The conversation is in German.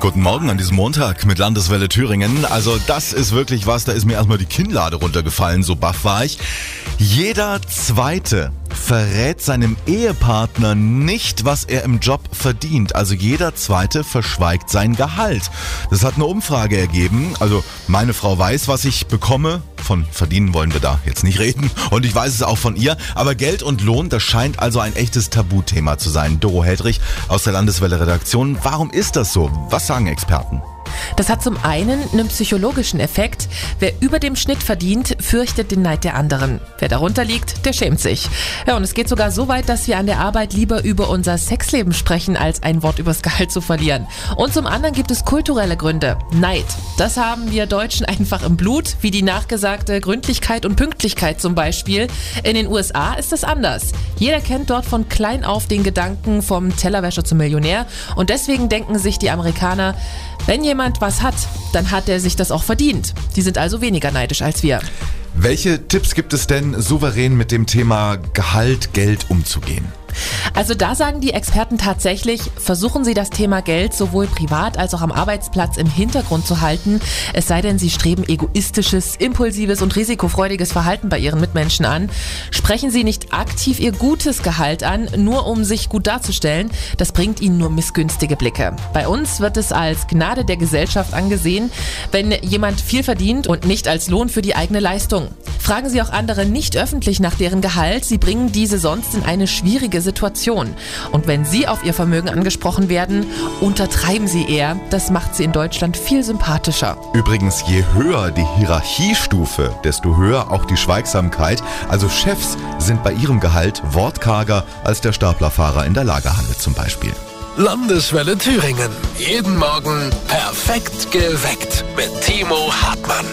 Guten Morgen an diesem Montag mit Landeswelle Thüringen. Also das ist wirklich was, da ist mir erstmal die Kinnlade runtergefallen, so baff war ich. Jeder Zweite verrät seinem Ehepartner nicht, was er im Job verdient. Also jeder Zweite verschweigt sein Gehalt. Das hat eine Umfrage ergeben. Also meine Frau weiß, was ich bekomme. Von verdienen wollen wir da jetzt nicht reden. Und ich weiß es auch von ihr. Aber Geld und Lohn, das scheint also ein echtes Tabuthema zu sein. Doro Heldrich aus der Landeswelle Redaktion. Warum ist das so? Was sagen Experten? Das hat zum einen einen psychologischen Effekt. Wer über dem Schnitt verdient, fürchtet den Neid der anderen. Wer darunter liegt, der schämt sich. Ja, und es geht sogar so weit, dass wir an der Arbeit lieber über unser Sexleben sprechen, als ein Wort übers Gehalt zu verlieren. Und zum anderen gibt es kulturelle Gründe. Neid. Das haben wir Deutschen einfach im Blut, wie die nachgesagte Gründlichkeit und Pünktlichkeit zum Beispiel. In den USA ist das anders. Jeder kennt dort von klein auf den Gedanken vom Tellerwäscher zum Millionär. Und deswegen denken sich die Amerikaner, wenn jemand was hat, dann hat er sich das auch verdient. Die sind also weniger neidisch als wir. Welche Tipps gibt es denn, souverän mit dem Thema Gehalt, Geld umzugehen? Also da sagen die Experten tatsächlich, versuchen Sie das Thema Geld sowohl privat als auch am Arbeitsplatz im Hintergrund zu halten, es sei denn, Sie streben egoistisches, impulsives und risikofreudiges Verhalten bei Ihren Mitmenschen an. Sprechen Sie nicht aktiv Ihr gutes Gehalt an, nur um sich gut darzustellen, das bringt Ihnen nur missgünstige Blicke. Bei uns wird es als Gnade der Gesellschaft angesehen, wenn jemand viel verdient und nicht als Lohn für die eigene Leistung. Fragen Sie auch andere nicht öffentlich nach deren Gehalt, Sie bringen diese sonst in eine schwierige Situation. Und wenn Sie auf Ihr Vermögen angesprochen werden, untertreiben Sie eher. Das macht Sie in Deutschland viel sympathischer. Übrigens, je höher die Hierarchiestufe, desto höher auch die Schweigsamkeit. Also Chefs sind bei ihrem Gehalt wortkarger als der Staplerfahrer in der Lagerhalle zum Beispiel. Landeswelle Thüringen. Jeden Morgen perfekt geweckt mit Timo Hartmann.